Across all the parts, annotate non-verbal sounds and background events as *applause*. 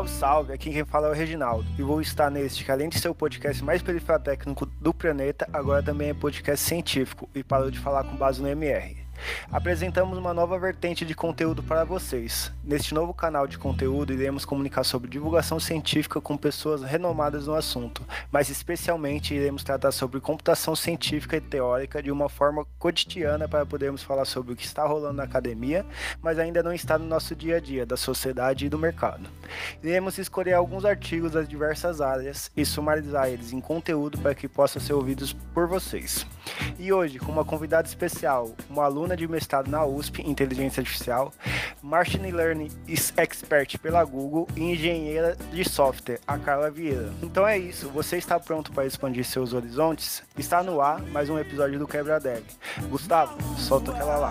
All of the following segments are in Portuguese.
Salve, salve! Aqui quem fala é o Reginaldo. E vou estar neste, que além de ser o podcast mais perifratécnico do planeta, agora também é podcast científico. E parou de falar com base no MR apresentamos uma nova vertente de conteúdo para vocês. Neste novo canal de conteúdo, iremos comunicar sobre divulgação científica com pessoas renomadas no assunto, mas especialmente iremos tratar sobre computação científica e teórica de uma forma cotidiana para podermos falar sobre o que está rolando na academia, mas ainda não está no nosso dia a dia, da sociedade e do mercado. Iremos escolher alguns artigos das diversas áreas e sumarizar eles em conteúdo para que possam ser ouvidos por vocês. E hoje, com uma convidada especial, uma aluna de mestrado na USP Inteligência Artificial, Machine Learning Expert pela Google e engenheira de software, a Carla Vieira. Então é isso, você está pronto para expandir seus horizontes? Está no ar mais um episódio do Quebra Dev. Gustavo, solta aquela lá.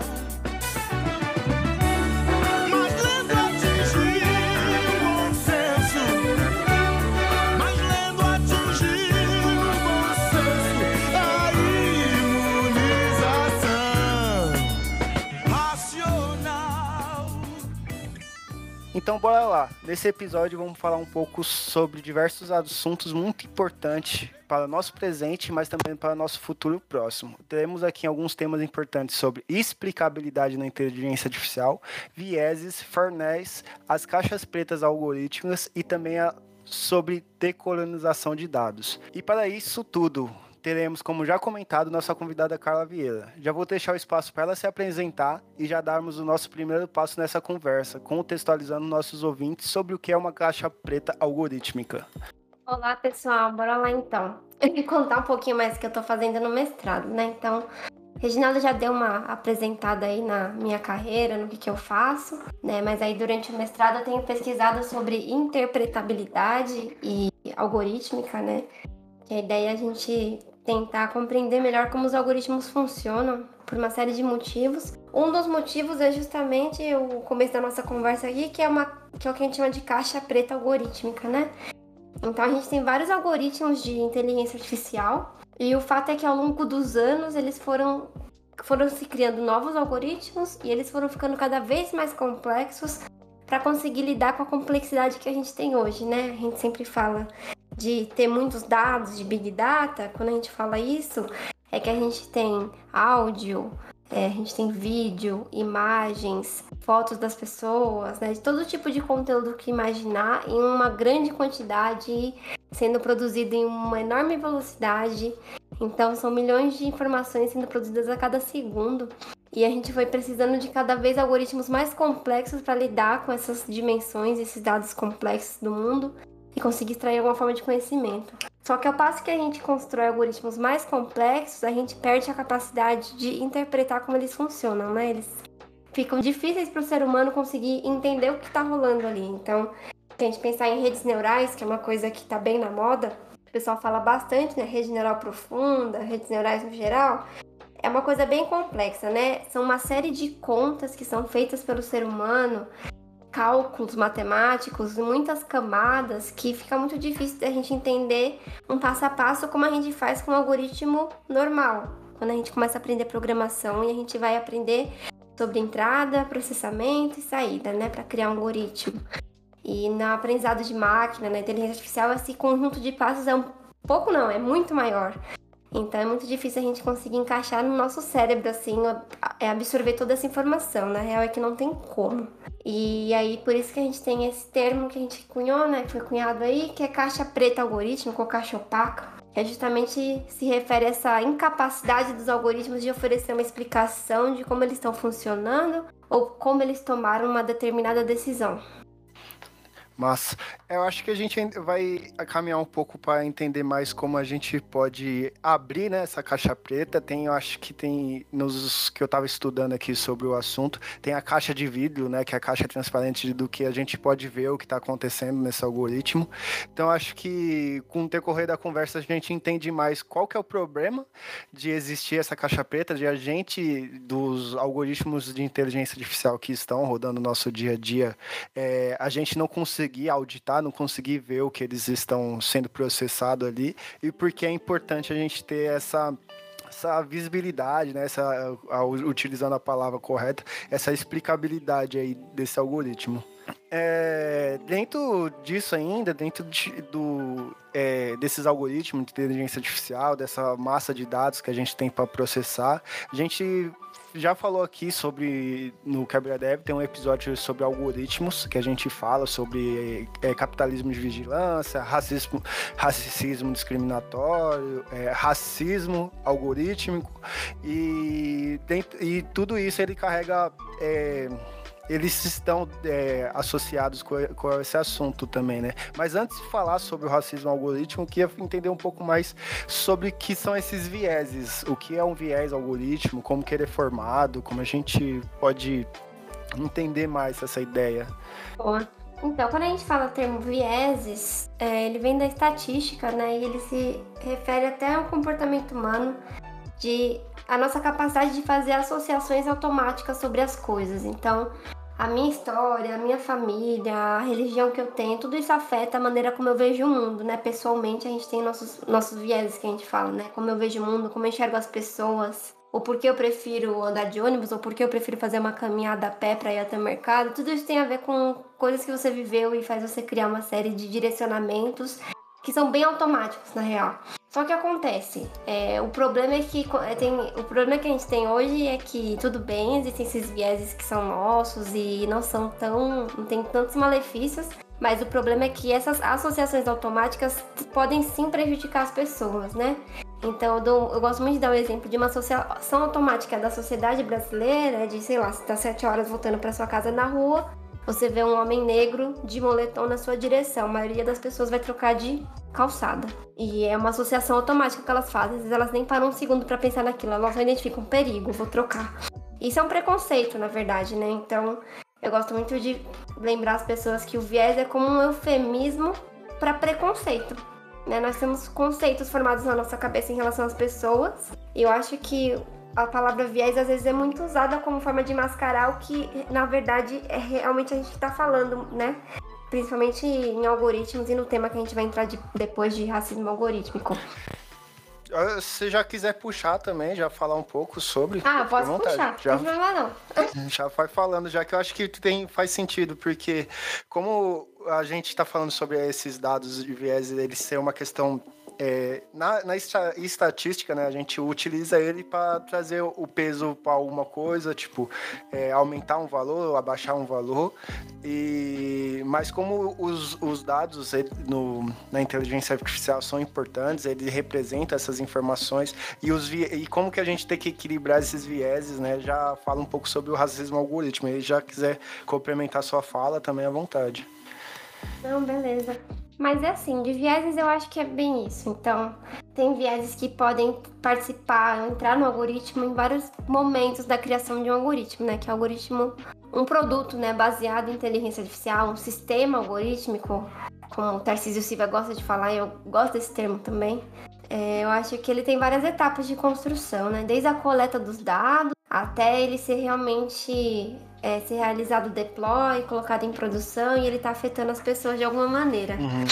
Então bora lá. Nesse episódio vamos falar um pouco sobre diversos assuntos muito importantes para o nosso presente, mas também para o nosso futuro próximo. Teremos aqui alguns temas importantes sobre explicabilidade na inteligência artificial, vieses, fornés, as caixas pretas algorítmicas e também a, sobre decolonização de dados. E para isso tudo, teremos, como já comentado, nossa convidada Carla Vieira. Já vou deixar o espaço para ela se apresentar e já darmos o nosso primeiro passo nessa conversa, contextualizando nossos ouvintes sobre o que é uma caixa preta algorítmica. Olá, pessoal, bora lá então. Vou contar um pouquinho mais o que eu estou fazendo no mestrado, né? Então, Reginaldo já deu uma apresentada aí na minha carreira, no que, que eu faço, né? Mas aí durante o mestrado eu tenho pesquisado sobre interpretabilidade e algorítmica, né? Que a ideia é a gente tentar compreender melhor como os algoritmos funcionam por uma série de motivos. Um dos motivos é justamente o começo da nossa conversa aqui, que é uma que é o que a gente chama de caixa preta algorítmica, né? Então a gente tem vários algoritmos de inteligência artificial e o fato é que ao longo dos anos eles foram foram se criando novos algoritmos e eles foram ficando cada vez mais complexos para conseguir lidar com a complexidade que a gente tem hoje, né? A gente sempre fala de ter muitos dados de Big Data, quando a gente fala isso, é que a gente tem áudio, é, a gente tem vídeo, imagens, fotos das pessoas, né? De todo tipo de conteúdo que imaginar em uma grande quantidade, sendo produzido em uma enorme velocidade. Então são milhões de informações sendo produzidas a cada segundo. E a gente foi precisando de cada vez algoritmos mais complexos para lidar com essas dimensões, esses dados complexos do mundo e conseguir extrair alguma forma de conhecimento. Só que ao passo que a gente constrói algoritmos mais complexos, a gente perde a capacidade de interpretar como eles funcionam, né? Eles ficam difíceis para o ser humano conseguir entender o que está rolando ali. Então, se a gente pensar em redes neurais, que é uma coisa que está bem na moda, o pessoal fala bastante, né? Rede neural profunda, redes neurais no geral. É uma coisa bem complexa, né? São uma série de contas que são feitas pelo ser humano cálculos matemáticos, muitas camadas que fica muito difícil da gente entender um passo a passo como a gente faz com um algoritmo normal. Quando a gente começa a aprender programação e a gente vai aprender sobre entrada, processamento e saída, né, para criar um algoritmo. E no aprendizado de máquina, na inteligência artificial, esse conjunto de passos é um pouco não, é muito maior. Então é muito difícil a gente conseguir encaixar no nosso cérebro, assim, é absorver toda essa informação. Na real é que não tem como. E aí, por isso que a gente tem esse termo que a gente cunhou, né? Que foi cunhado aí, que é caixa preta algorítmica ou caixa opaca. Que é justamente se refere a essa incapacidade dos algoritmos de oferecer uma explicação de como eles estão funcionando ou como eles tomaram uma determinada decisão. Mas eu acho que a gente vai caminhar um pouco para entender mais como a gente pode abrir né, essa caixa preta. Tem, eu acho que tem nos que eu estava estudando aqui sobre o assunto, tem a caixa de vidro, né, que é a caixa transparente do que a gente pode ver o que está acontecendo nesse algoritmo. Então acho que com o decorrer da conversa a gente entende mais qual que é o problema de existir essa caixa preta, de a gente dos algoritmos de inteligência artificial que estão rodando no nosso dia a dia, é, a gente não consegue conseguir auditar, não conseguir ver o que eles estão sendo processados ali, e porque é importante a gente ter essa essa visibilidade, né, essa, utilizando a palavra correta, essa explicabilidade aí desse algoritmo. É, dentro disso ainda, dentro de, do, é, desses algoritmos de inteligência artificial, dessa massa de dados que a gente tem para processar, a gente já falou aqui sobre, no Quebra Dev, tem um episódio sobre algoritmos, que a gente fala sobre é, capitalismo de vigilância, racismo, racismo discriminatório, é, racismo algorítmico, e, tem, e tudo isso ele carrega é, eles estão é, associados com, com, esse assunto também, né? Mas antes de falar sobre o racismo algorítmico, eu queria entender um pouco mais sobre o que são esses vieses, o que é um viés algoritmo, como que ele é formado, como a gente pode entender mais essa ideia. Boa. Então, quando a gente fala o termo vieses, é, ele vem da estatística, né? E ele se refere até ao comportamento humano de a nossa capacidade de fazer associações automáticas sobre as coisas. Então, a minha história, a minha família, a religião que eu tenho, tudo isso afeta a maneira como eu vejo o mundo, né? Pessoalmente, a gente tem nossos, nossos vieses que a gente fala, né? Como eu vejo o mundo, como eu enxergo as pessoas, ou por que eu prefiro andar de ônibus, ou por que eu prefiro fazer uma caminhada a pé para ir até o mercado. Tudo isso tem a ver com coisas que você viveu e faz você criar uma série de direcionamentos que são bem automáticos, na real. Só que acontece, é, o problema é que é, tem, o problema que a gente tem hoje é que tudo bem, existem esses vieses que são nossos e não são tão, não tem tantos malefícios, mas o problema é que essas associações automáticas podem sim prejudicar as pessoas, né? Então eu, dou, eu gosto muito de dar o um exemplo de uma associação automática da sociedade brasileira, de sei lá, você tá sete horas voltando para sua casa na rua, você vê um homem negro de moletom na sua direção. A maioria das pessoas vai trocar de calçada. E é uma associação automática que elas fazem. Às vezes elas nem param um segundo para pensar naquilo. Elas só identificam perigo, vou trocar. Isso é um preconceito, na verdade, né? Então, eu gosto muito de lembrar as pessoas que o viés é como um eufemismo para preconceito. Né? Nós temos conceitos formados na nossa cabeça em relação às pessoas. E eu acho que a palavra viés às vezes é muito usada como forma de mascarar o que na verdade é realmente a gente está falando, né? Principalmente em algoritmos e no tema que a gente vai entrar de, depois de racismo algorítmico. Ah, se já quiser puxar também, já falar um pouco sobre. Ah, posso puxar. Já, não falar, *laughs* não. Já vai falando, já que eu acho que tem, faz sentido, porque como a gente está falando sobre esses dados de viés, eles ser uma questão é, na, na estatística, né, a gente utiliza ele para trazer o peso para alguma coisa, tipo, é, aumentar um valor, abaixar um valor. E, mas como os, os dados ele, no, na inteligência artificial são importantes, ele representa essas informações e, os, e como que a gente tem que equilibrar esses vieses, né? Já fala um pouco sobre o racismo algoritmo. E já quiser complementar sua fala, também à vontade. Não, beleza. Mas é assim, de vieses eu acho que é bem isso. Então, tem vieses que podem participar, entrar no algoritmo em vários momentos da criação de um algoritmo, né? Que é o algoritmo, um produto, né, baseado em inteligência artificial, um sistema algorítmico, como o Tarcísio Silva gosta de falar, e eu gosto desse termo também. É, eu acho que ele tem várias etapas de construção, né? Desde a coleta dos dados até ele ser realmente é, ser realizado o deploy, colocado em produção e ele está afetando as pessoas de alguma maneira. Uhum.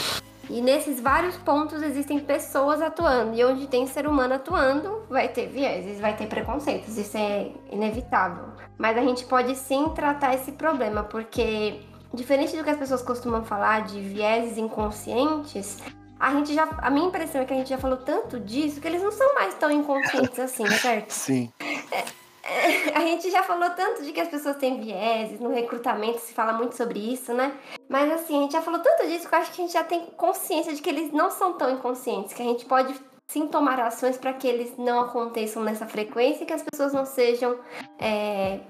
E nesses vários pontos existem pessoas atuando. E onde tem ser humano atuando, vai ter vieses, vai ter preconceitos. Isso é inevitável. Mas a gente pode sim tratar esse problema, porque diferente do que as pessoas costumam falar de vieses inconscientes, a gente já. A minha impressão é que a gente já falou tanto disso que eles não são mais tão inconscientes assim, certo? Sim. É, *laughs* a gente já falou tanto de que as pessoas têm vieses, no recrutamento se fala muito sobre isso, né? Mas assim, a gente já falou tanto disso que eu acho que a gente já tem consciência de que eles não são tão inconscientes, que a gente pode sim tomar ações para que eles não aconteçam nessa frequência e que as pessoas não sejam. É,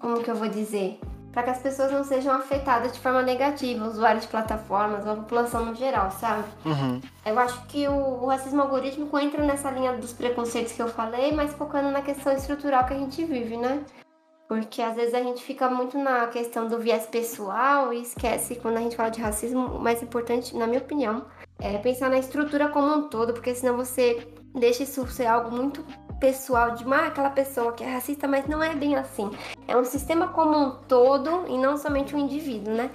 como que eu vou dizer? Para que as pessoas não sejam afetadas de forma negativa, usuários de plataformas, a população no geral, sabe? Uhum. Eu acho que o, o, racismo algorítmico entra nessa linha dos preconceitos que eu falei, mas focando na questão estrutural que a gente vive, né? Porque às vezes a gente fica muito na questão do viés pessoal e esquece, quando a gente fala de racismo, o mais importante, na minha opinião, é pensar na estrutura como um todo, porque senão você deixa isso ser algo muito pessoal de uma aquela pessoa que é racista, mas não é bem assim. É um sistema como um todo e não somente um indivíduo, né?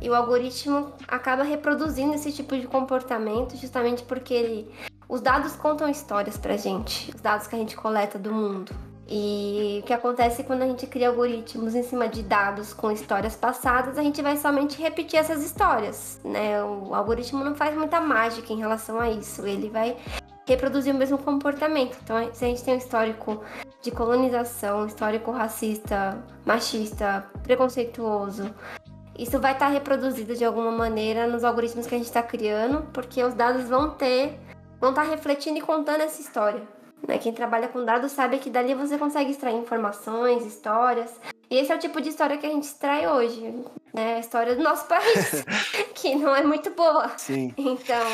E o algoritmo acaba reproduzindo esse tipo de comportamento justamente porque ele, os dados contam histórias pra gente, os dados que a gente coleta do mundo. E o que acontece quando a gente cria algoritmos em cima de dados com histórias passadas, a gente vai somente repetir essas histórias, né? O algoritmo não faz muita mágica em relação a isso, ele vai reproduzir o mesmo comportamento. Então, se a gente tem um histórico de colonização, histórico racista, machista, preconceituoso, isso vai estar reproduzido de alguma maneira nos algoritmos que a gente está criando, porque os dados vão ter, vão estar refletindo e contando essa história. Né? Quem trabalha com dados sabe que dali você consegue extrair informações, histórias. E esse é o tipo de história que a gente extrai hoje, né? A história do nosso *laughs* país, *laughs* que não é muito boa. Sim. Então,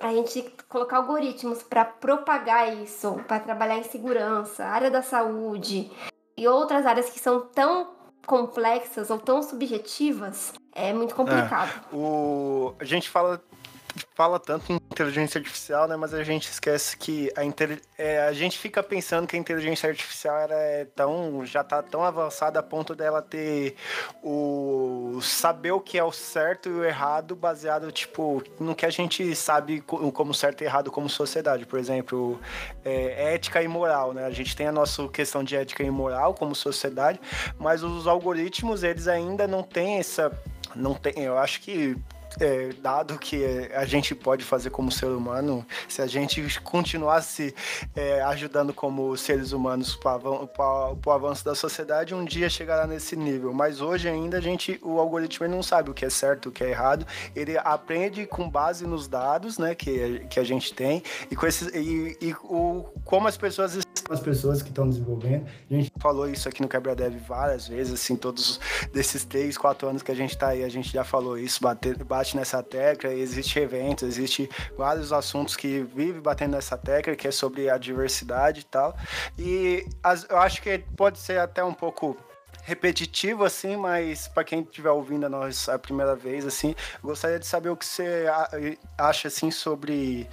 a gente colocar algoritmos para propagar isso, para trabalhar em segurança, área da saúde e outras áreas que são tão complexas ou tão subjetivas, é muito complicado. É, o... A gente fala fala tanto em inteligência artificial, né? Mas a gente esquece que a, é, a gente fica pensando que a inteligência artificial era é tão, já está tão avançada a ponto dela ter o saber o que é o certo e o errado baseado, tipo, no que a gente sabe como certo e errado como sociedade. Por exemplo, é, ética e moral, né? A gente tem a nossa questão de ética e moral como sociedade, mas os algoritmos, eles ainda não têm essa não tem, eu acho que é, dado que a gente pode fazer como ser humano, se a gente continuasse é, ajudando como seres humanos para o avanço da sociedade, um dia chegará nesse nível. Mas hoje ainda a gente, o algoritmo não sabe o que é certo, o que é errado. Ele aprende com base nos dados, né, que, que a gente tem e com esses, e, e o, como as pessoas as pessoas que estão desenvolvendo. A gente falou isso aqui no Quebra Dev várias vezes, assim, todos desses três, quatro anos que a gente está aí, a gente já falou isso, bate, bate nessa tecla, existe eventos, existe vários assuntos que vive batendo nessa tecla, que é sobre a diversidade e tal. E as, eu acho que pode ser até um pouco repetitivo, assim, mas para quem estiver ouvindo a nós a primeira vez, assim, gostaria de saber o que você acha, assim, sobre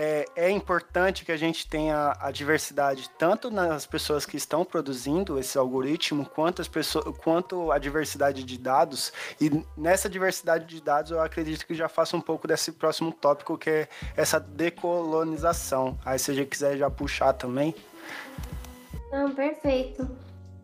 é, é, importante que a gente tenha a diversidade tanto nas pessoas que estão produzindo esse algoritmo, quanto, as pessoas, quanto a diversidade de dados. E nessa diversidade de dados, eu acredito que já faça um pouco desse próximo tópico, que é essa decolonização. Aí, se gente quiser já puxar também. Não, perfeito.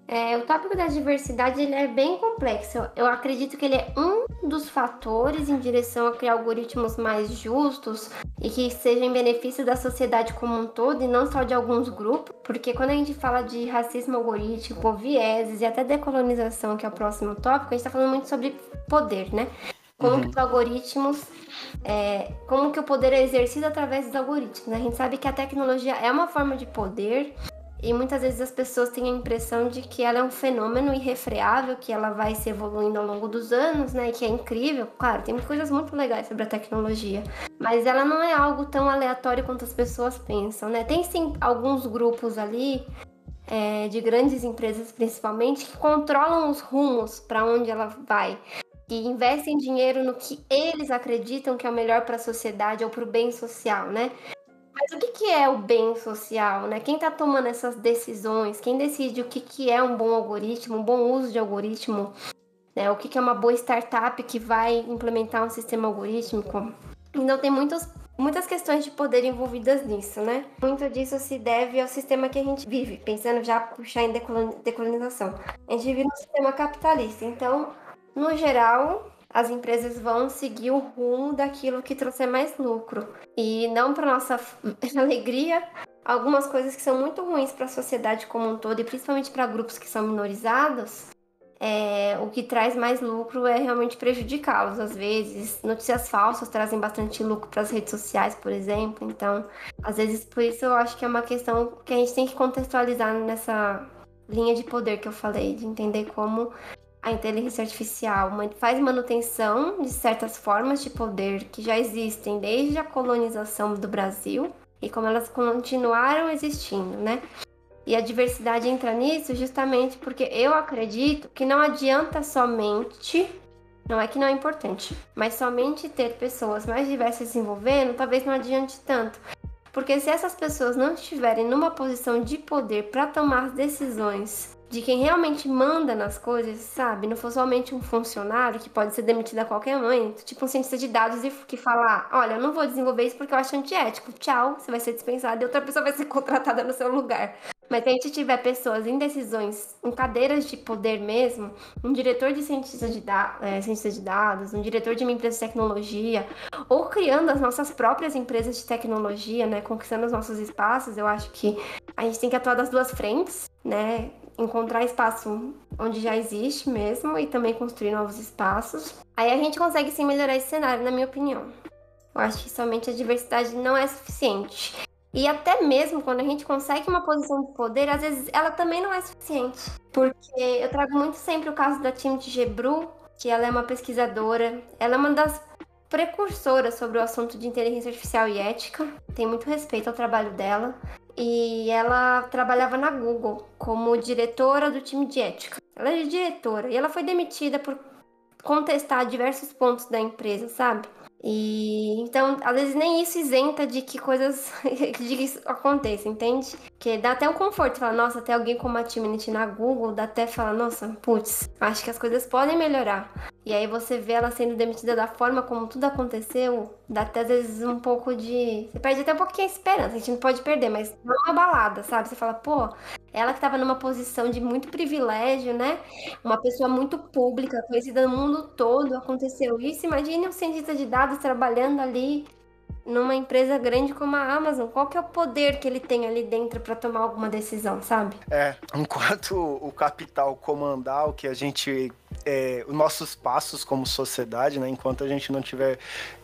É, o tópico da diversidade ele é bem complexo. Eu acredito que ele é um dos fatores em direção a criar algoritmos mais justos e que sejam em benefício da sociedade como um todo e não só de alguns grupos. Porque quando a gente fala de racismo algorítmico, vieses e até decolonização, que é o próximo tópico, a gente está falando muito sobre poder, né? Como uhum. que os algoritmos, é, como que o poder é exercido através dos algoritmos. Né? A gente sabe que a tecnologia é uma forma de poder e muitas vezes as pessoas têm a impressão de que ela é um fenômeno irrefreável, que ela vai se evoluindo ao longo dos anos, né? E que é incrível. Claro, tem coisas muito legais sobre a tecnologia. Mas ela não é algo tão aleatório quanto as pessoas pensam, né? Tem sim alguns grupos ali, é, de grandes empresas principalmente, que controlam os rumos para onde ela vai. Que investem dinheiro no que eles acreditam que é o melhor para a sociedade ou para o bem social, né? Mas o que, que é o bem social, né? Quem está tomando essas decisões? Quem decide o que, que é um bom algoritmo, um bom uso de algoritmo? Né? O que, que é uma boa startup que vai implementar um sistema algorítmico? Então tem muitos, muitas questões de poder envolvidas nisso, né? Muito disso se deve ao sistema que a gente vive, pensando já puxar em decolonização. A gente vive num sistema capitalista, então, no geral, as empresas vão seguir o rumo daquilo que trouxer mais lucro. E não para nossa *laughs* alegria, algumas coisas que são muito ruins para a sociedade como um todo, e principalmente para grupos que são minorizados, é, o que traz mais lucro é realmente prejudicá-los. Às vezes, notícias falsas trazem bastante lucro para as redes sociais, por exemplo. Então, às vezes, por isso eu acho que é uma questão que a gente tem que contextualizar nessa linha de poder que eu falei, de entender como a inteligência artificial faz manutenção de certas formas de poder que já existem desde a colonização do Brasil e como elas continuaram existindo, né? E a diversidade entra nisso justamente porque eu acredito que não adianta somente, não é que não é importante, mas somente ter pessoas mais diversas se envolvendo, talvez não adiante tanto. Porque se essas pessoas não estiverem numa posição de poder para tomar decisões de quem realmente manda nas coisas, sabe? Não for somente um funcionário que pode ser demitido a qualquer momento, tipo um cientista de dados que fala: olha, eu não vou desenvolver isso porque eu acho antiético, tchau, você vai ser dispensado e outra pessoa vai ser *laughs* contratada no seu lugar. Mas se a gente tiver pessoas em decisões, em cadeiras de poder mesmo, um diretor de cientista de, da é, cientista de dados, um diretor de uma empresa de tecnologia, ou criando as nossas próprias empresas de tecnologia, né, conquistando os nossos espaços, eu acho que a gente tem que atuar das duas frentes, né, encontrar espaço onde já existe mesmo e também construir novos espaços. Aí a gente consegue sim melhorar esse cenário, na minha opinião. Eu acho que somente a diversidade não é suficiente. E até mesmo quando a gente consegue uma posição de poder, às vezes ela também não é suficiente. Porque eu trago muito sempre o caso da Timothy Gebru, que ela é uma pesquisadora, ela é uma das precursoras sobre o assunto de inteligência artificial e ética. Tem muito respeito ao trabalho dela. E ela trabalhava na Google como diretora do time de ética. Ela é diretora e ela foi demitida por contestar diversos pontos da empresa, sabe? E então, às vezes nem isso isenta de que coisas *laughs* de que isso aconteça, entende? Que dá até um conforto, falar, nossa, até alguém como a Timnit na Google, dá até falar, nossa, putz, acho que as coisas podem melhorar. E aí você vê ela sendo demitida da forma como tudo aconteceu, dá até às vezes um pouco de. Você perde até um pouquinho a esperança, a gente não pode perder, mas não é uma balada, sabe? Você fala, pô, ela que estava numa posição de muito privilégio, né? Uma pessoa muito pública, conhecida no mundo todo, aconteceu isso. Imagine um cientista de dados trabalhando ali numa empresa grande como a Amazon, qual que é o poder que ele tem ali dentro para tomar alguma decisão, sabe? É, *laughs* enquanto o capital comandar o que a gente é, os nossos passos como sociedade, né? Enquanto a gente não tiver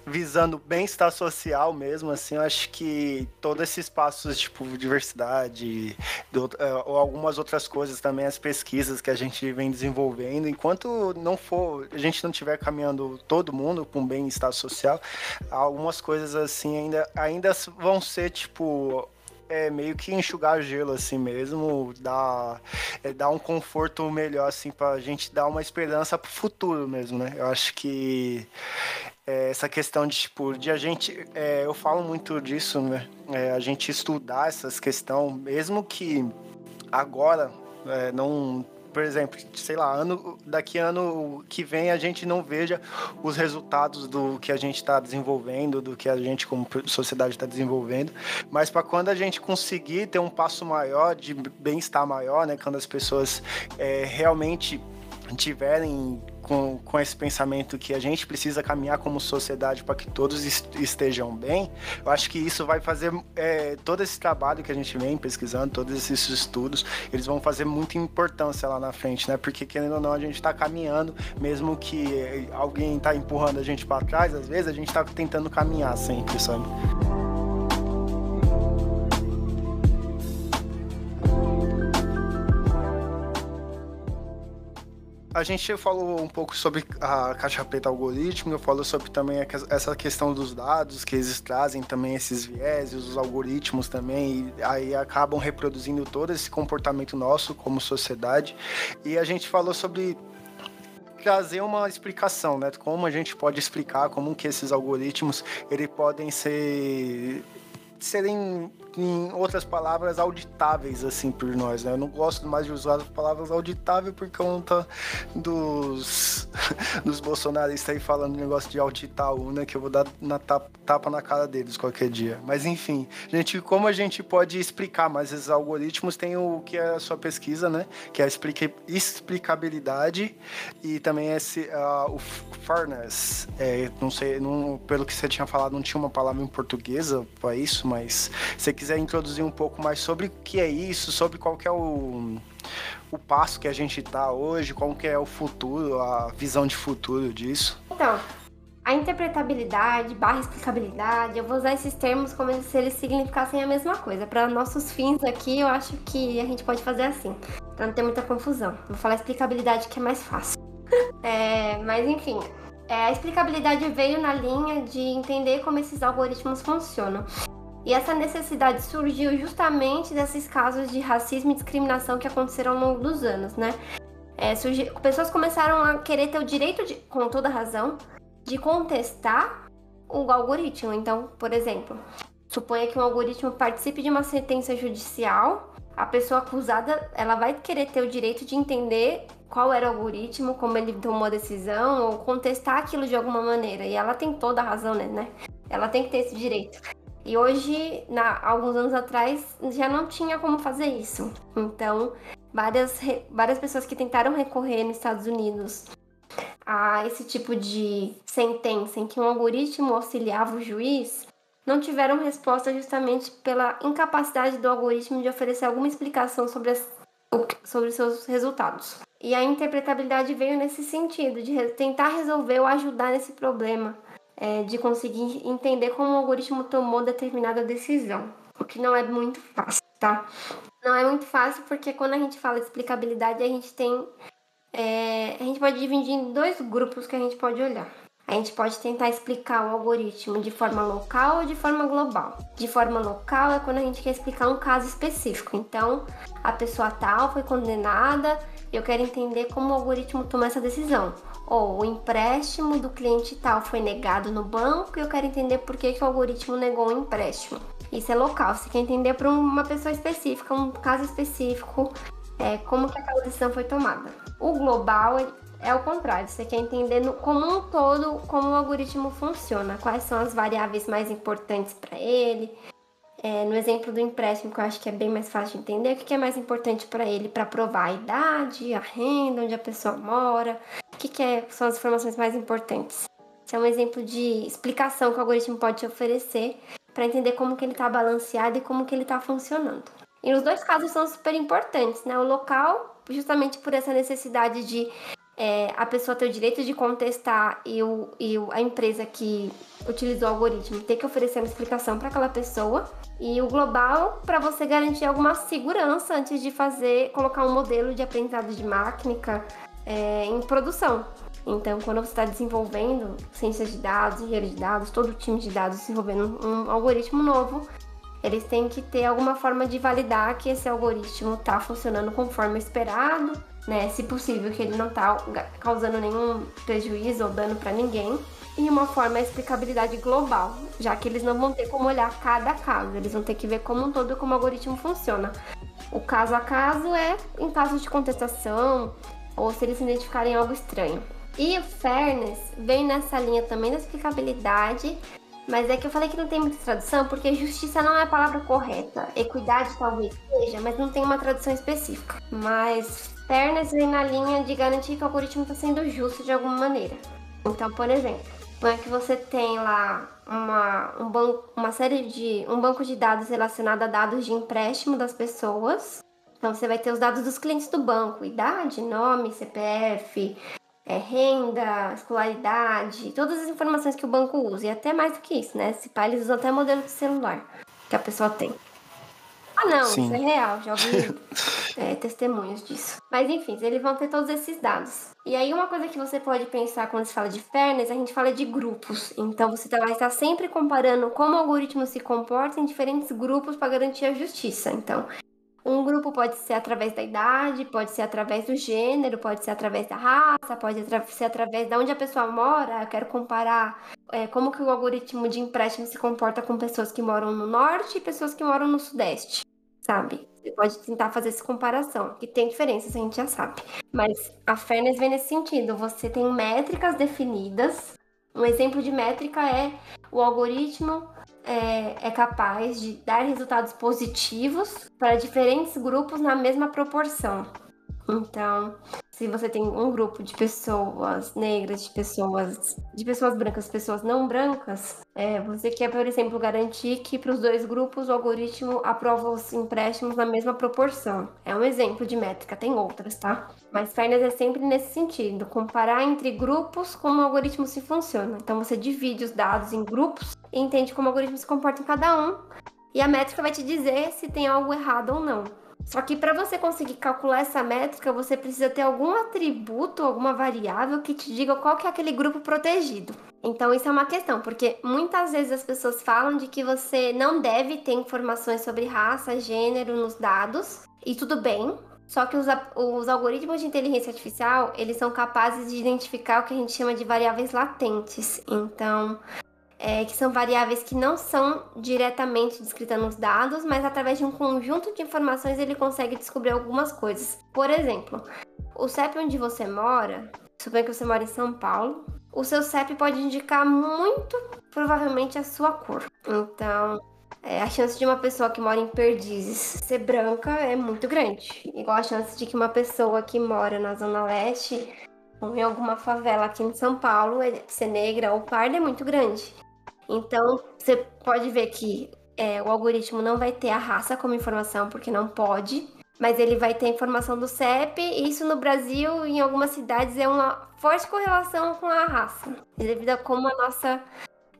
visando bem-estar social mesmo, assim, eu acho que todos esses passos, tipo, diversidade, do, é, ou algumas outras coisas também, as pesquisas que a gente vem desenvolvendo, enquanto não for, a gente não estiver caminhando todo mundo com bem-estar social, algumas coisas assim ainda, ainda vão ser, tipo, é meio que enxugar gelo assim mesmo, dar, é, dar um conforto melhor assim pra gente dar uma esperança pro futuro mesmo, né? Eu acho que é, essa questão de tipo de a gente, é, eu falo muito disso, né? É, a gente estudar essas questões, mesmo que agora é, não por exemplo, sei lá, ano, daqui ano que vem a gente não veja os resultados do que a gente está desenvolvendo, do que a gente como sociedade está desenvolvendo, mas para quando a gente conseguir ter um passo maior de bem-estar maior, né, quando as pessoas é, realmente tiverem com, com esse pensamento que a gente precisa caminhar como sociedade para que todos estejam bem, eu acho que isso vai fazer é, todo esse trabalho que a gente vem pesquisando, todos esses estudos, eles vão fazer muita importância lá na frente, né? Porque querendo ou não, a gente está caminhando, mesmo que alguém está empurrando a gente para trás, às vezes a gente está tentando caminhar sempre, sabe? A gente falou um pouco sobre a caixa preta algorítmica, falou sobre também essa questão dos dados, que eles trazem também esses vieses, os algoritmos também, e aí acabam reproduzindo todo esse comportamento nosso como sociedade. E a gente falou sobre trazer uma explicação, né? Como a gente pode explicar como que esses algoritmos eles podem ser serem em outras palavras, auditáveis, assim, por nós, né? Eu não gosto mais de usar as palavras auditável por conta dos, *laughs* dos bolsonaristas aí falando negócio de Altitaú, né? Que eu vou dar na tapa, tapa na cara deles qualquer dia. Mas, enfim, gente, como a gente pode explicar mais esses algoritmos? Tem o que é a sua pesquisa, né? Que é a explica, explicabilidade e também esse, uh, o fairness. É, não sei, não, pelo que você tinha falado, não tinha uma palavra em portuguesa para isso, mas você quiser introduzir um pouco mais sobre o que é isso, sobre qual que é o, o passo que a gente está hoje, qual que é o futuro, a visão de futuro disso. Então, a interpretabilidade barra explicabilidade, eu vou usar esses termos como se eles significassem a mesma coisa. Para nossos fins aqui, eu acho que a gente pode fazer assim, para não ter muita confusão. Vou falar explicabilidade que é mais fácil. *laughs* é, mas enfim, é, a explicabilidade veio na linha de entender como esses algoritmos funcionam. E essa necessidade surgiu justamente desses casos de racismo e discriminação que aconteceram ao longo dos anos, né? É. Pessoas começaram a querer ter o direito, de, com toda razão, de contestar o algoritmo. Então, por exemplo, suponha que um algoritmo participe de uma sentença judicial, a pessoa acusada ela vai querer ter o direito de entender qual era o algoritmo, como ele tomou a decisão, ou contestar aquilo de alguma maneira. E ela tem toda a razão, né? Ela tem que ter esse direito. E hoje, na, alguns anos atrás, já não tinha como fazer isso. Então, várias, várias pessoas que tentaram recorrer nos Estados Unidos a esse tipo de sentença em que um algoritmo auxiliava o juiz, não tiveram resposta justamente pela incapacidade do algoritmo de oferecer alguma explicação sobre, as, sobre seus resultados. E a interpretabilidade veio nesse sentido, de tentar resolver ou ajudar nesse problema, é, de conseguir entender como o algoritmo tomou determinada decisão, o que não é muito fácil, tá? Não é muito fácil porque quando a gente fala de explicabilidade, a gente tem. É, a gente pode dividir em dois grupos que a gente pode olhar. A gente pode tentar explicar o algoritmo de forma local ou de forma global. De forma local é quando a gente quer explicar um caso específico. Então, a pessoa tal foi condenada eu quero entender como o algoritmo tomou essa decisão. Ou o empréstimo do cliente tal foi negado no banco e eu quero entender por que, que o algoritmo negou o empréstimo. Isso é local, você quer entender para uma pessoa específica, um caso específico, é, como que aquela decisão foi tomada. O global é o contrário, você quer entender no, como um todo como o algoritmo funciona, quais são as variáveis mais importantes para ele. É, no exemplo do empréstimo, que eu acho que é bem mais fácil de entender, o que é mais importante para ele para provar a idade, a renda, onde a pessoa mora, o que, que é, são as informações mais importantes. Esse é um exemplo de explicação que o algoritmo pode te oferecer para entender como que ele está balanceado e como que ele está funcionando. E os dois casos são super importantes, né? O local, justamente por essa necessidade de é, a pessoa ter o direito de contestar e, o, e a empresa que utilizou o algoritmo ter que oferecer uma explicação para aquela pessoa. E o global, para você garantir alguma segurança antes de fazer, colocar um modelo de aprendizado de máquina é, em produção. Então, quando você está desenvolvendo ciência de dados, engenharia de dados, todo o time de dados desenvolvendo um algoritmo novo, eles têm que ter alguma forma de validar que esse algoritmo está funcionando conforme esperado, né? Se possível, que ele não está causando nenhum prejuízo ou dano para ninguém. E uma forma é a explicabilidade global, já que eles não vão ter como olhar cada caso, eles vão ter que ver como um todo como o algoritmo funciona. O caso a caso é em caso de contestação ou se eles identificarem algo estranho. E o fairness vem nessa linha também da explicabilidade, mas é que eu falei que não tem muita tradução, porque justiça não é a palavra correta. Equidade talvez seja, mas não tem uma tradução específica. Mas fairness vem na linha de garantir que o algoritmo está sendo justo de alguma maneira. Então, por exemplo, é que você tem lá uma, um banco, uma série de. um banco de dados relacionado a dados de empréstimo das pessoas. Então você vai ter os dados dos clientes do banco, idade, nome, CPF, é, renda, escolaridade, todas as informações que o banco usa, e até mais do que isso, né? Se pá, eles usam até modelo de celular que a pessoa tem. Ah, não, Sim. isso é real, já ouvi *laughs* é, testemunhos disso. Mas enfim, eles vão ter todos esses dados. E aí, uma coisa que você pode pensar quando se fala de fairness, a gente fala de grupos. Então, você vai estar sempre comparando como o algoritmo se comporta em diferentes grupos para garantir a justiça. Então, um grupo pode ser através da idade, pode ser através do gênero, pode ser através da raça, pode ser através de onde a pessoa mora. Eu quero comparar é, como que o algoritmo de empréstimo se comporta com pessoas que moram no norte e pessoas que moram no sudeste, sabe? Você pode tentar fazer essa comparação, que tem diferenças, a gente já sabe. Mas a fairness vem nesse sentido. Você tem métricas definidas. Um exemplo de métrica é o algoritmo é, é capaz de dar resultados positivos para diferentes grupos na mesma proporção. Então, se você tem um grupo de pessoas negras, de pessoas de pessoas brancas, pessoas não brancas, é, você quer, por exemplo, garantir que para os dois grupos o algoritmo aprova os empréstimos na mesma proporção. É um exemplo de métrica, tem outras, tá? Mas fairness é sempre nesse sentido, comparar entre grupos como o algoritmo se funciona. Então você divide os dados em grupos e entende como o algoritmo se comporta em cada um, e a métrica vai te dizer se tem algo errado ou não. Só que para você conseguir calcular essa métrica, você precisa ter algum atributo, alguma variável que te diga qual que é aquele grupo protegido. Então isso é uma questão, porque muitas vezes as pessoas falam de que você não deve ter informações sobre raça, gênero nos dados, e tudo bem. Só que os, os algoritmos de inteligência artificial, eles são capazes de identificar o que a gente chama de variáveis latentes. Então, é, que são variáveis que não são diretamente descritas nos dados, mas através de um conjunto de informações ele consegue descobrir algumas coisas. Por exemplo, o CEP onde você mora, suponha que você mora em São Paulo, o seu CEP pode indicar muito provavelmente a sua cor. Então, é, a chance de uma pessoa que mora em Perdizes ser branca é muito grande. Igual a chance de que uma pessoa que mora na Zona Leste ou em alguma favela aqui em São Paulo ser negra ou parda é muito grande. Então, você pode ver que é, o algoritmo não vai ter a raça como informação, porque não pode, mas ele vai ter a informação do CEP, e isso no Brasil, em algumas cidades, é uma forte correlação com a raça, devido a como a nossa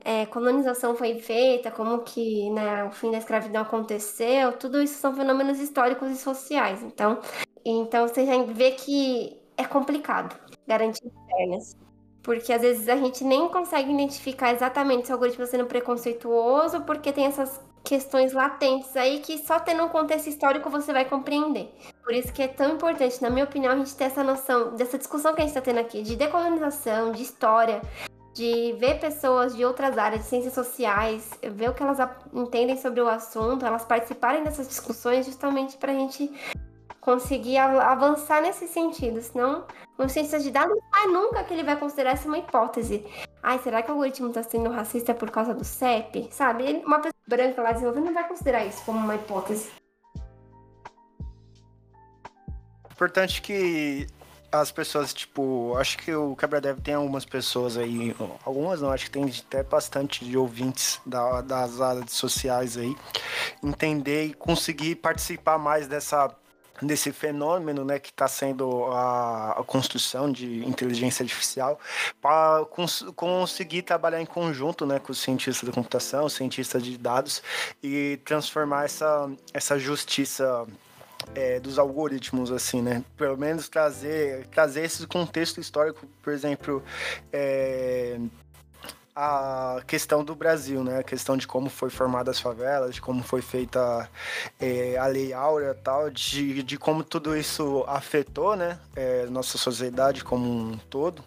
é, colonização foi feita, como que né, o fim da escravidão aconteceu, tudo isso são fenômenos históricos e sociais. Então, então você já vê que é complicado garantir internas. Porque às vezes a gente nem consegue identificar exatamente se o algoritmo está sendo preconceituoso, porque tem essas questões latentes aí que só tendo um contexto histórico você vai compreender. Por isso que é tão importante, na minha opinião, a gente ter essa noção dessa discussão que a gente está tendo aqui de decolonização, de história, de ver pessoas de outras áreas, de ciências sociais, ver o que elas entendem sobre o assunto, elas participarem dessas discussões justamente para a gente conseguir avançar nesse sentido. Senão, um cientista de dados vai nunca que ele vai considerar essa uma hipótese. Ai, será que o algoritmo está sendo racista por causa do CEP? Sabe? Uma pessoa branca lá desenvolvendo não vai considerar isso como uma hipótese. Importante que as pessoas, tipo, acho que o Quebra-Dev tem algumas pessoas aí, algumas não, acho que tem até bastante de ouvintes da, das áreas sociais aí, entender e conseguir participar mais dessa desse fenômeno né, que está sendo a, a, construção de inteligência artificial para cons conseguir trabalhar em conjunto né, com os cientistas da computação, cientistas de dados e transformar essa, essa justiça é, dos algoritmos, assim, né? Pelo menos trazer, trazer esse contexto histórico, por exemplo, é, a questão do Brasil, né? A questão de como foi formada as favelas, de como foi feita é, a Lei Áurea tal, de, de como tudo isso afetou, né? É, nossa sociedade como um todo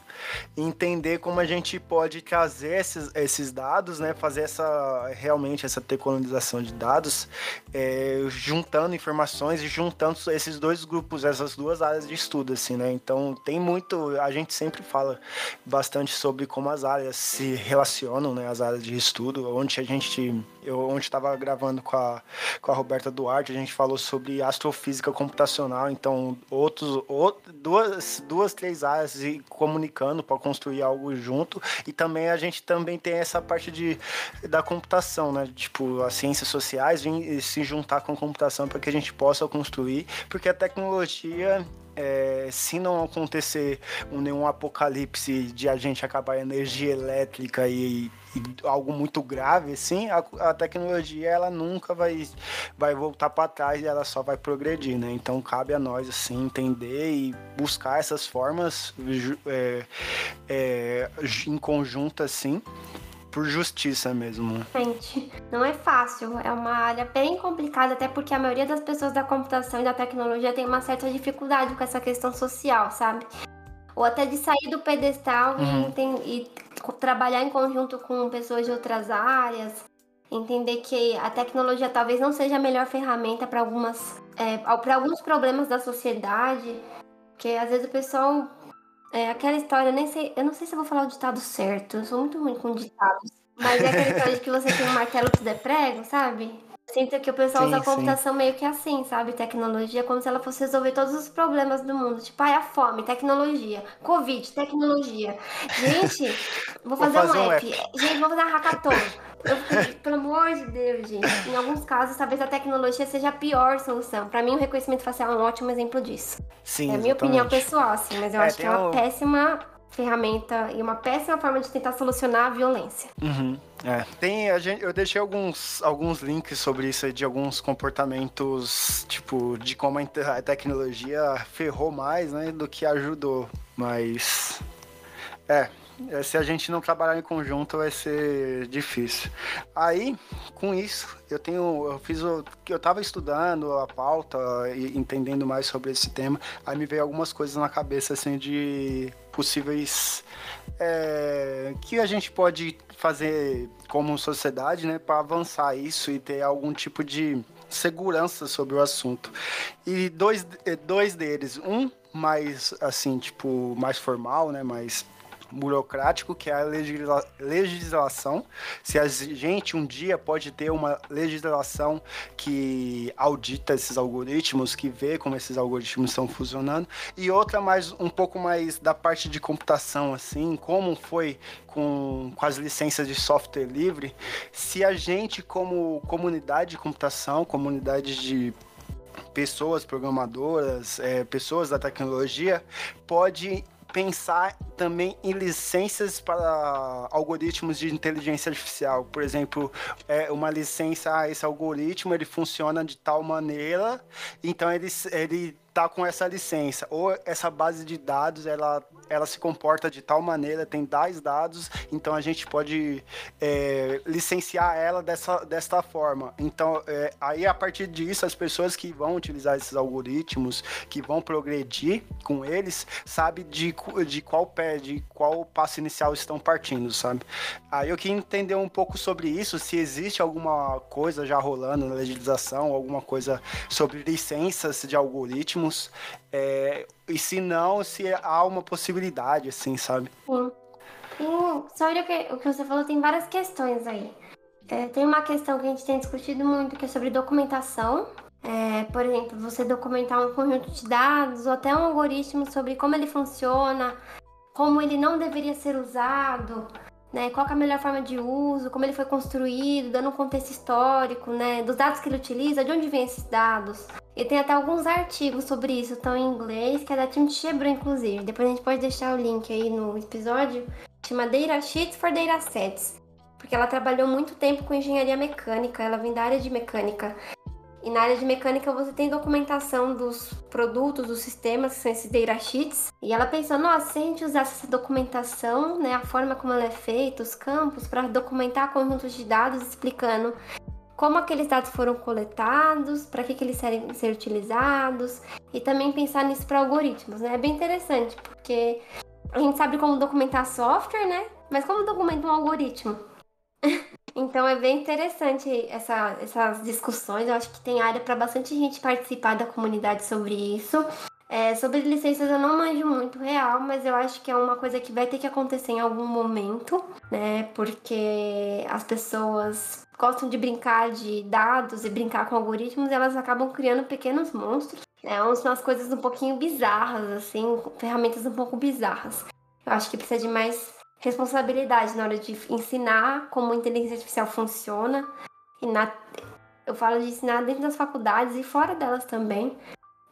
entender como a gente pode trazer esses, esses dados, né, fazer essa realmente essa decolonização de dados, é, juntando informações e juntando esses dois grupos, essas duas áreas de estudo, assim, né? Então tem muito, a gente sempre fala bastante sobre como as áreas se relacionam, né, as áreas de estudo, onde a gente eu onde estava gravando com a, com a Roberta Duarte, a gente falou sobre astrofísica computacional, então outros, outro, duas, duas, três áreas e comunicando para construir algo junto. E também a gente também tem essa parte de, da computação, né? Tipo, as ciências sociais vêm se juntar com a computação para que a gente possa construir, porque a tecnologia é, se não acontecer um, nenhum apocalipse de a gente acabar a energia elétrica e, e algo muito grave, assim, a, a, tecnologia ela nunca vai, vai voltar para trás e ela só vai progredir, né? Então cabe a nós assim entender e buscar essas formas é, é, em conjunto assim por justiça mesmo. Gente, não é fácil. É uma área bem complicada, até porque a maioria das pessoas da computação e da tecnologia tem uma certa dificuldade com essa questão social, sabe? Ou até de sair do pedestal uhum. e, e trabalhar em conjunto com pessoas de outras áreas. Entender que a tecnologia talvez não seja a melhor ferramenta para algumas. É, para alguns problemas da sociedade. Porque às vezes o pessoal é aquela história, nem sei, eu não sei se eu vou falar o ditado certo, eu sou muito ruim com ditados. Mas é aquela história de que você tem um martelo que der prego, sabe? Sinto que o pessoal sim, usa a computação sim. meio que assim, sabe? Tecnologia, como se ela fosse resolver todos os problemas do mundo. Tipo, ai, a fome, tecnologia. Covid, tecnologia. Gente, *laughs* vou fazer, vou fazer um, um app. app. Gente, vou fazer uma hackathon. Eu, pelo amor de Deus, gente. Em alguns casos, talvez a tecnologia seja a pior solução. Para mim, o reconhecimento facial é um ótimo exemplo disso. Sim, É a minha opinião pessoal, assim, mas eu é, acho que é uma um... péssima ferramenta e uma péssima forma de tentar solucionar a violência. Uhum. É. Tem, a gente, eu deixei alguns, alguns links sobre isso de alguns comportamentos, tipo, de como a tecnologia ferrou mais, né, do que ajudou. Mas. É, é, se a gente não trabalhar em conjunto vai ser difícil. Aí, com isso, eu tenho, eu fiz o que eu estava estudando a pauta e entendendo mais sobre esse tema, aí me veio algumas coisas na cabeça assim de possíveis é, que a gente pode fazer como sociedade, né, para avançar isso e ter algum tipo de segurança sobre o assunto. E dois, dois deles, um mais assim, tipo, mais formal, né, mais burocrático, que é a legisla legislação. Se a gente um dia pode ter uma legislação que audita esses algoritmos, que vê como esses algoritmos estão funcionando, e outra mais um pouco mais da parte de computação, assim, como foi com, com as licenças de software livre, se a gente, como comunidade de computação, comunidade de pessoas programadoras, é, pessoas da tecnologia, pode pensar também em licenças para algoritmos de inteligência artificial. Por exemplo, é uma licença, ah, esse algoritmo ele funciona de tal maneira, então ele, ele tá com essa licença. Ou essa base de dados, ela, ela se comporta de tal maneira, tem tais dados, então a gente pode é, licenciar ela dessa, desta forma. Então, é, aí a partir disso, as pessoas que vão utilizar esses algoritmos, que vão progredir com eles, sabe de, de qual pé, de qual passo inicial estão partindo, sabe? Aí eu queria entender um pouco sobre isso, se existe alguma coisa já rolando na legislação, alguma coisa sobre licenças de algoritmos. É, e se não, se há uma possibilidade, assim, sabe? Sim. Tem, sobre o que, o que você falou, tem várias questões aí. É, tem uma questão que a gente tem discutido muito, que é sobre documentação. É, por exemplo, você documentar um conjunto de dados ou até um algoritmo sobre como ele funciona, como ele não deveria ser usado, né? Qual é a melhor forma de uso, como ele foi construído, dando um contexto histórico, né? Dos dados que ele utiliza, de onde vêm esses dados. E tem até alguns artigos sobre isso, estão em inglês, que é da Tim Chebro, inclusive. Depois a gente pode deixar o link aí no episódio. Chama Data Sheets for Datasets. Porque ela trabalhou muito tempo com engenharia mecânica, ela vem da área de mecânica. E na área de mecânica você tem documentação dos produtos, dos sistemas, que são esses data sheets. E ela pensou, nossa, se a gente usasse essa documentação, né, a forma como ela é feita, os campos, para documentar conjuntos de dados explicando como aqueles dados foram coletados, para que, que eles serem ser utilizados, e também pensar nisso para algoritmos, né? É bem interessante, porque a gente sabe como documentar software, né? Mas como documenta um algoritmo? *laughs* Então é bem interessante essa, essas discussões. Eu acho que tem área para bastante gente participar da comunidade sobre isso. É, sobre licenças eu não manjo muito real, mas eu acho que é uma coisa que vai ter que acontecer em algum momento, né? Porque as pessoas gostam de brincar de dados e brincar com algoritmos, elas acabam criando pequenos monstros. Né? Umas coisas um pouquinho bizarras, assim, ferramentas um pouco bizarras. Eu acho que precisa de mais responsabilidade na hora de ensinar como a inteligência artificial funciona. E na, eu falo de ensinar dentro das faculdades e fora delas também.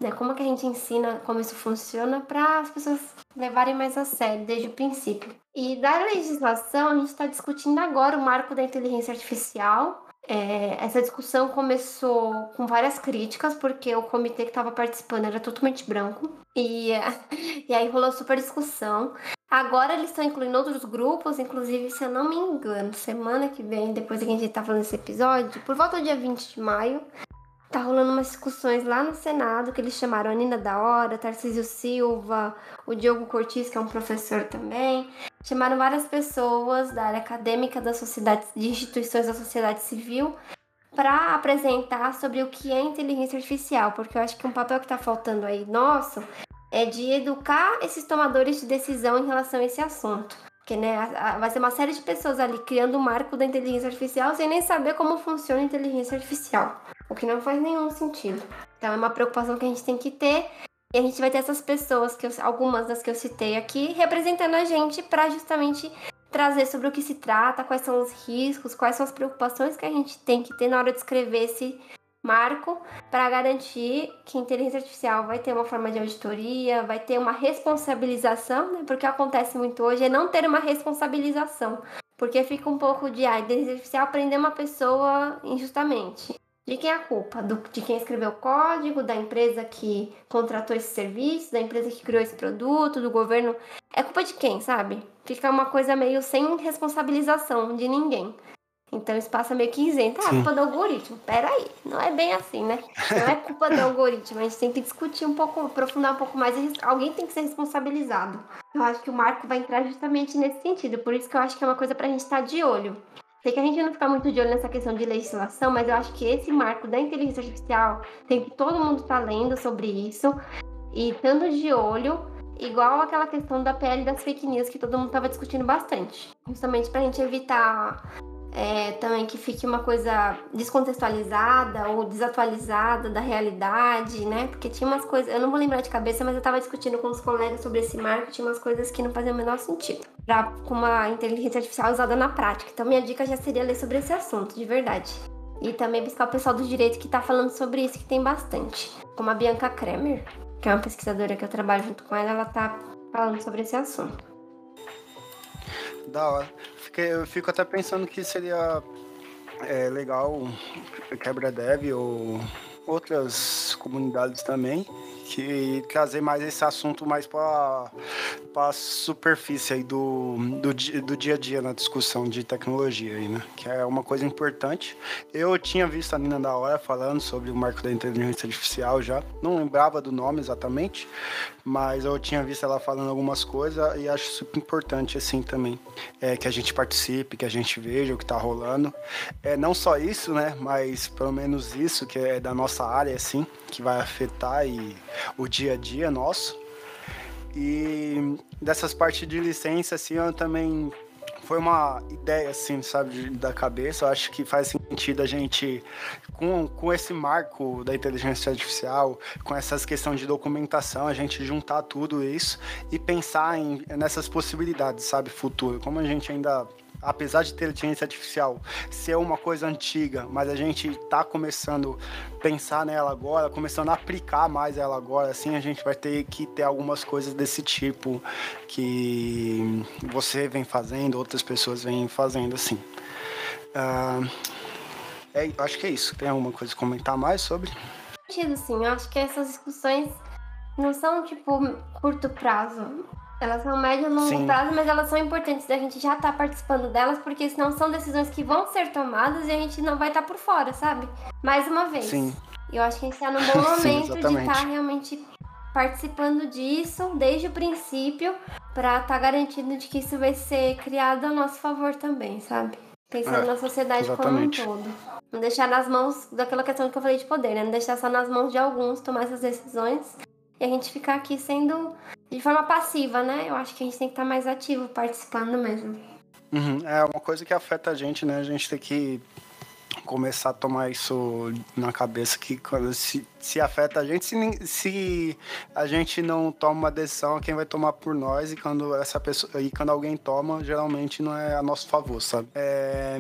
Né? Como que a gente ensina como isso funciona para as pessoas levarem mais a sério desde o princípio. E da legislação, a gente está discutindo agora o marco da inteligência artificial. É, essa discussão começou com várias críticas, porque o comitê que estava participando era totalmente branco. E, *laughs* e aí rolou super discussão. Agora eles estão incluindo outros grupos, inclusive, se eu não me engano, semana que vem, depois que a gente tá falando esse episódio, por volta do dia 20 de maio, tá rolando umas discussões lá no Senado que eles chamaram a Nina da Hora, Tarcísio Silva, o Diogo Cortis, que é um professor também. Chamaram várias pessoas da área acadêmica da sociedade, de instituições da sociedade civil para apresentar sobre o que é inteligência artificial, porque eu acho que um papel que está faltando aí nosso é de educar esses tomadores de decisão em relação a esse assunto. Porque né, vai ser uma série de pessoas ali criando o marco da inteligência artificial sem nem saber como funciona a inteligência artificial. O que não faz nenhum sentido. Então é uma preocupação que a gente tem que ter. E a gente vai ter essas pessoas, que eu, algumas das que eu citei aqui, representando a gente para justamente trazer sobre o que se trata, quais são os riscos, quais são as preocupações que a gente tem que ter na hora de escrever esse marco para garantir que a inteligência artificial vai ter uma forma de auditoria, vai ter uma responsabilização, né? Porque acontece muito hoje é não ter uma responsabilização. Porque fica um pouco de ah, inteligência artificial prender uma pessoa injustamente. De quem é a culpa? Do, de quem escreveu o código, da empresa que contratou esse serviço, da empresa que criou esse produto, do governo. É culpa de quem, sabe? Fica uma coisa meio sem responsabilização de ninguém. Então isso passa meio que isento. Ah, culpa do algoritmo. Peraí, não é bem assim, né? Não é culpa do algoritmo. A gente tem que discutir um pouco, aprofundar um pouco mais. Alguém tem que ser responsabilizado. Eu acho que o marco vai entrar justamente nesse sentido. Por isso que eu acho que é uma coisa pra gente estar de olho. Sei que a gente não fica muito de olho nessa questão de legislação, mas eu acho que esse marco da inteligência artificial tem que todo mundo estar tá lendo sobre isso e estando de olho igual aquela questão da PL das fake news que todo mundo estava discutindo bastante. Justamente para a gente evitar é, também que fique uma coisa descontextualizada ou desatualizada da realidade, né? Porque tinha umas coisas, eu não vou lembrar de cabeça, mas eu estava discutindo com os colegas sobre esse marco, tinha umas coisas que não faziam o menor sentido. Pra, com uma inteligência artificial usada na prática. Então minha dica já seria ler sobre esse assunto, de verdade. E também buscar o pessoal do direito que está falando sobre isso, que tem bastante. Como a Bianca Kremer, que é uma pesquisadora que eu trabalho junto com ela, ela tá falando sobre esse assunto. Da hora. Fiquei, eu fico até pensando que seria é, legal quebra dev ou outras comunidades também que trazer mais esse assunto mais para a superfície aí do, do, do dia a dia na discussão de tecnologia aí, né? Que é uma coisa importante. Eu tinha visto a Nina da Hora falando sobre o marco da inteligência artificial já, não lembrava do nome exatamente, mas eu tinha visto ela falando algumas coisas e acho super importante assim também, é, que a gente participe, que a gente veja o que está rolando. É não só isso, né? Mas pelo menos isso que é da nossa área assim, que vai afetar e o dia a dia nosso. E dessas partes de licença, assim, eu também foi uma ideia, assim, sabe, da cabeça. Eu acho que faz sentido a gente, com, com esse marco da inteligência artificial, com essas questões de documentação, a gente juntar tudo isso e pensar em, nessas possibilidades, sabe, futuro. Como a gente ainda apesar de inteligência artificial ser uma coisa antiga, mas a gente está começando a pensar nela agora, começando a aplicar mais ela agora, assim, a gente vai ter que ter algumas coisas desse tipo que você vem fazendo, outras pessoas vêm fazendo, assim. Uh, é, acho que é isso. Tem alguma coisa a comentar mais sobre? Sim, eu acho que essas discussões não são, tipo, curto prazo. Elas são médio e longo Sim. prazo, mas elas são importantes da gente já estar tá participando delas, porque senão são decisões que vão ser tomadas e a gente não vai estar tá por fora, sabe? Mais uma vez. Sim. Eu acho que a gente está num *laughs* bom momento Sim, de estar tá realmente participando disso desde o princípio para estar tá garantindo de que isso vai ser criado a nosso favor também, sabe? Pensando é, na sociedade exatamente. como um todo. Não deixar nas mãos daquela questão que eu falei de poder, né? Não deixar só nas mãos de alguns tomar essas decisões e a gente ficar aqui sendo de forma passiva, né? Eu acho que a gente tem que estar mais ativo, participando mesmo. Uhum. É uma coisa que afeta a gente, né? A gente tem que começar a tomar isso na cabeça que quando se, se afeta a gente, se, se a gente não toma uma decisão, quem vai tomar por nós e quando essa pessoa e quando alguém toma, geralmente não é a nosso favor, sabe? É,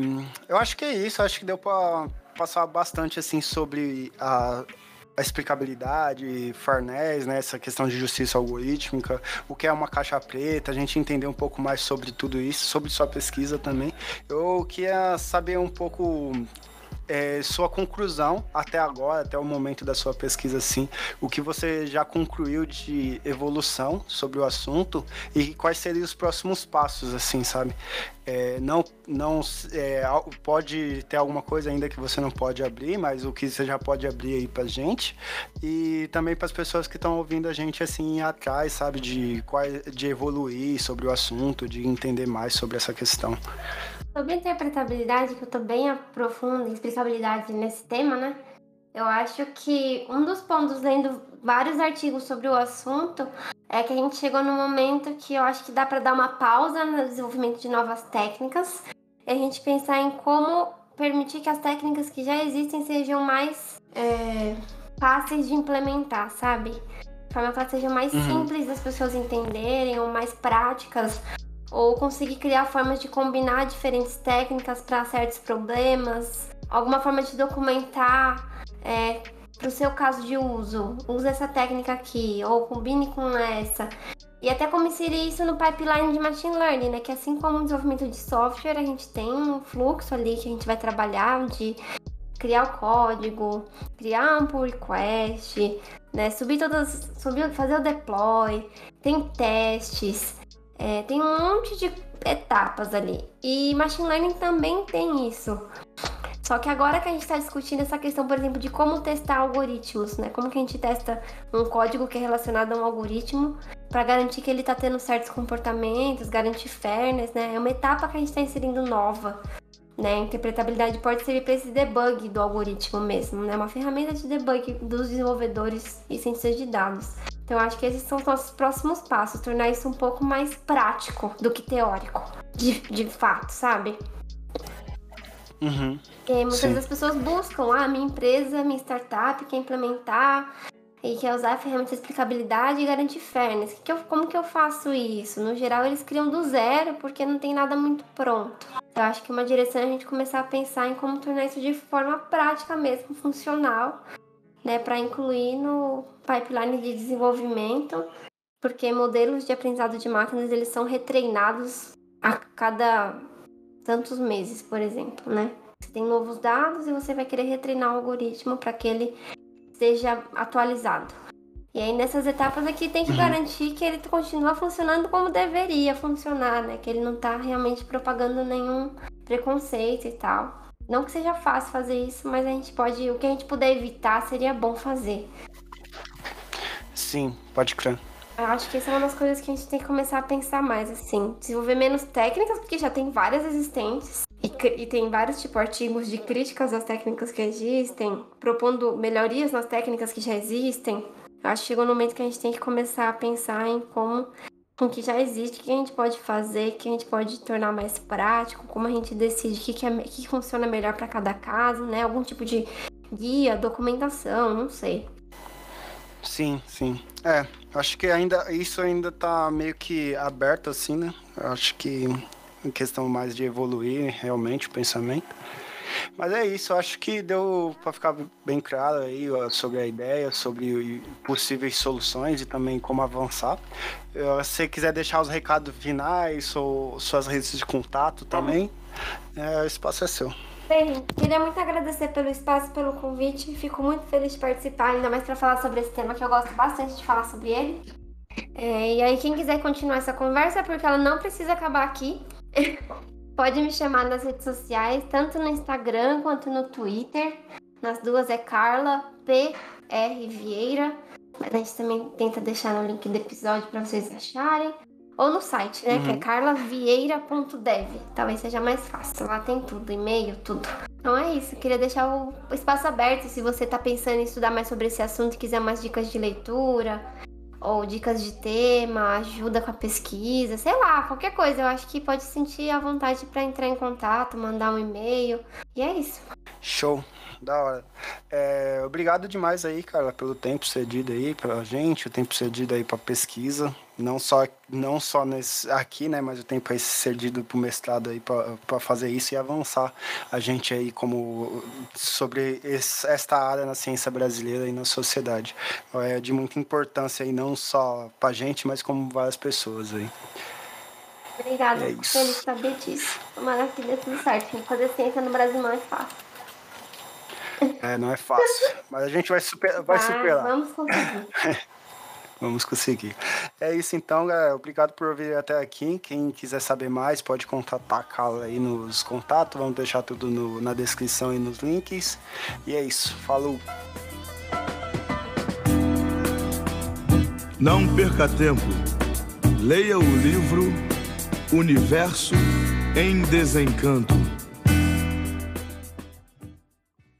eu acho que é isso, acho que deu para passar bastante assim sobre a explicabilidade, fairness, né, essa questão de justiça algorítmica, o que é uma caixa preta, a gente entender um pouco mais sobre tudo isso, sobre sua pesquisa também. Eu queria saber um pouco é, sua conclusão até agora, até o momento da sua pesquisa, assim, o que você já concluiu de evolução sobre o assunto e quais seriam os próximos passos, assim, sabe? É, não não é, pode ter alguma coisa ainda que você não pode abrir, mas o que você já pode abrir aí pra gente e também para as pessoas que estão ouvindo a gente assim atrás, sabe, de de evoluir sobre o assunto, de entender mais sobre essa questão. Sobre interpretabilidade, que eu tô bem aprofunda em explicabilidade nesse tema, né? Eu acho que um dos pontos, lendo vários artigos sobre o assunto, é que a gente chegou num momento que eu acho que dá para dar uma pausa no desenvolvimento de novas técnicas e a gente pensar em como permitir que as técnicas que já existem sejam mais é, fáceis de implementar, sabe? De forma que elas sejam mais uhum. simples das pessoas entenderem ou mais práticas ou conseguir criar formas de combinar diferentes técnicas para certos problemas, alguma forma de documentar é, para o seu caso de uso, use essa técnica aqui, ou combine com essa. E até como inserir isso no pipeline de machine learning, né? Que assim como o desenvolvimento de software, a gente tem um fluxo ali que a gente vai trabalhar de criar o código, criar um pull request, né? Subir todas, subir, fazer o deploy, tem testes, é, tem um monte de etapas ali. E machine learning também tem isso. Só que agora que a gente está discutindo essa questão, por exemplo, de como testar algoritmos, né? Como que a gente testa um código que é relacionado a um algoritmo para garantir que ele está tendo certos comportamentos, garantir fairness, né? É uma etapa que a gente está inserindo nova. Né? A interpretabilidade pode servir para esse debug do algoritmo mesmo, né? Uma ferramenta de debug dos desenvolvedores e cientistas de dados. Então eu acho que esses são os nossos próximos passos, tornar isso um pouco mais prático do que teórico, de, de fato, sabe? Uhum. E muitas Sim. vezes as pessoas buscam, ah, minha empresa, minha startup quer implementar e quer usar a ferramenta de explicabilidade e garantir fairness. Que que eu, como que eu faço isso? No geral, eles criam do zero porque não tem nada muito pronto. Eu acho que uma direção é a gente começar a pensar em como tornar isso de forma prática mesmo, funcional, né, para incluir no pipeline de desenvolvimento, porque modelos de aprendizado de máquinas eles são retreinados a cada tantos meses, por exemplo, né? Você tem novos dados e você vai querer retreinar o algoritmo para que ele seja atualizado. E aí nessas etapas aqui tem que uhum. garantir que ele continua funcionando como deveria funcionar, né? Que ele não está realmente propagando nenhum preconceito e tal. Não que seja fácil fazer isso, mas a gente pode, o que a gente puder evitar seria bom fazer. Sim, pode crer. Eu acho que essa é uma das coisas que a gente tem que começar a pensar mais, assim. Desenvolver menos técnicas, porque já tem várias existentes. E, tem vários, tipo, artigos de críticas às técnicas que existem, propondo melhorias nas técnicas que já existem. Eu acho que chegou no momento que a gente tem que começar a pensar em como com o que já existe, o que a gente pode fazer, o que a gente pode tornar mais prático, como a gente decide o que, que, é, que funciona melhor para cada caso, né? Algum tipo de guia, documentação, não sei. Sim, sim. É, acho que ainda isso ainda tá meio que aberto assim, né? Acho que em questão mais de evoluir realmente o pensamento. Mas é isso, acho que deu para ficar bem claro aí sobre a ideia, sobre possíveis soluções e também como avançar. Se você quiser deixar os recados finais ou suas redes de contato também, é, o espaço é seu. Bem, queria muito agradecer pelo espaço, pelo convite. Fico muito feliz de participar, ainda mais para falar sobre esse tema que eu gosto bastante de falar sobre ele. É, e aí, quem quiser continuar essa conversa, porque ela não precisa acabar aqui, *laughs* pode me chamar nas redes sociais, tanto no Instagram quanto no Twitter. Nas duas é Carla PR Vieira. Mas a gente também tenta deixar no link do episódio para vocês acharem. Ou no site, né? Uhum. Que é uhum. carlavieira.dev. Talvez seja mais fácil. Lá tem tudo, e-mail, tudo. Então é isso. Queria deixar o espaço aberto se você tá pensando em estudar mais sobre esse assunto, quiser mais dicas de leitura, ou dicas de tema, ajuda com a pesquisa, sei lá, qualquer coisa. Eu acho que pode sentir a vontade para entrar em contato, mandar um e-mail. E é isso. Show. Da hora. É, obrigado demais aí, cara, pelo tempo cedido aí pra gente, o tempo cedido aí pra pesquisa. Não só, não só nesse, aqui, né, mas o tempo aí cedido pro mestrado aí pra fazer isso e avançar a gente aí como sobre esse, esta área na ciência brasileira e na sociedade. É de muita importância aí, não só pra gente, mas como várias pessoas aí. Obrigada, é feliz saber disso. Tomara que dê tudo certo. Fazer ciência no Brasil não é fácil. É, não é fácil. *laughs* Mas a gente vai, super, vai ah, superar. Vamos conseguir. *laughs* vamos conseguir. É isso então, galera. Obrigado por vir até aqui. Quem quiser saber mais, pode contatar a Carla aí nos contatos. Vamos deixar tudo no, na descrição e nos links. E é isso. Falou! Não perca tempo. Leia o livro Universo em Desencanto